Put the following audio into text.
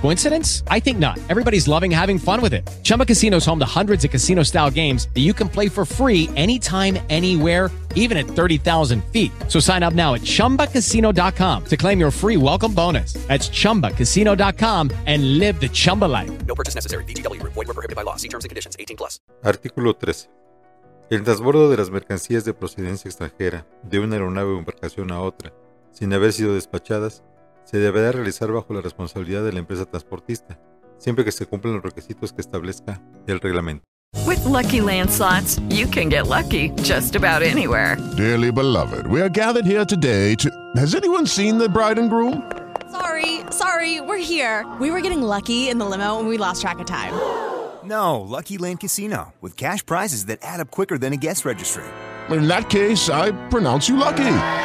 Coincidence? I think not. Everybody's loving having fun with it. Chumba Casino is home to hundreds of casino style games that you can play for free anytime, anywhere, even at 30,000 feet. So sign up now at chumbacasino.com to claim your free welcome bonus. That's chumbacasino.com and live the Chumba life. No purchase necessary. VGW. Void were prohibited by law. See terms and conditions. 18 plus. Artículo 13. El transbordo de las mercancías de procedencia extranjera de una aeronave o embarcación a otra, sin haber sido despachadas, se deberá realizar bajo la responsabilidad de la empresa transportista, siempre que se cumplan los requisitos que establezca el reglamento. With Lucky Land slots, you can get lucky just about anywhere. Dearly beloved, we are gathered here today to. Has anyone seen the bride and groom? Sorry, sorry, we're here. We were getting lucky in the limo and we lost track of time. No, Lucky Land Casino, with cash prizes that add up quicker than a guest registry. In that case, I pronounce you lucky.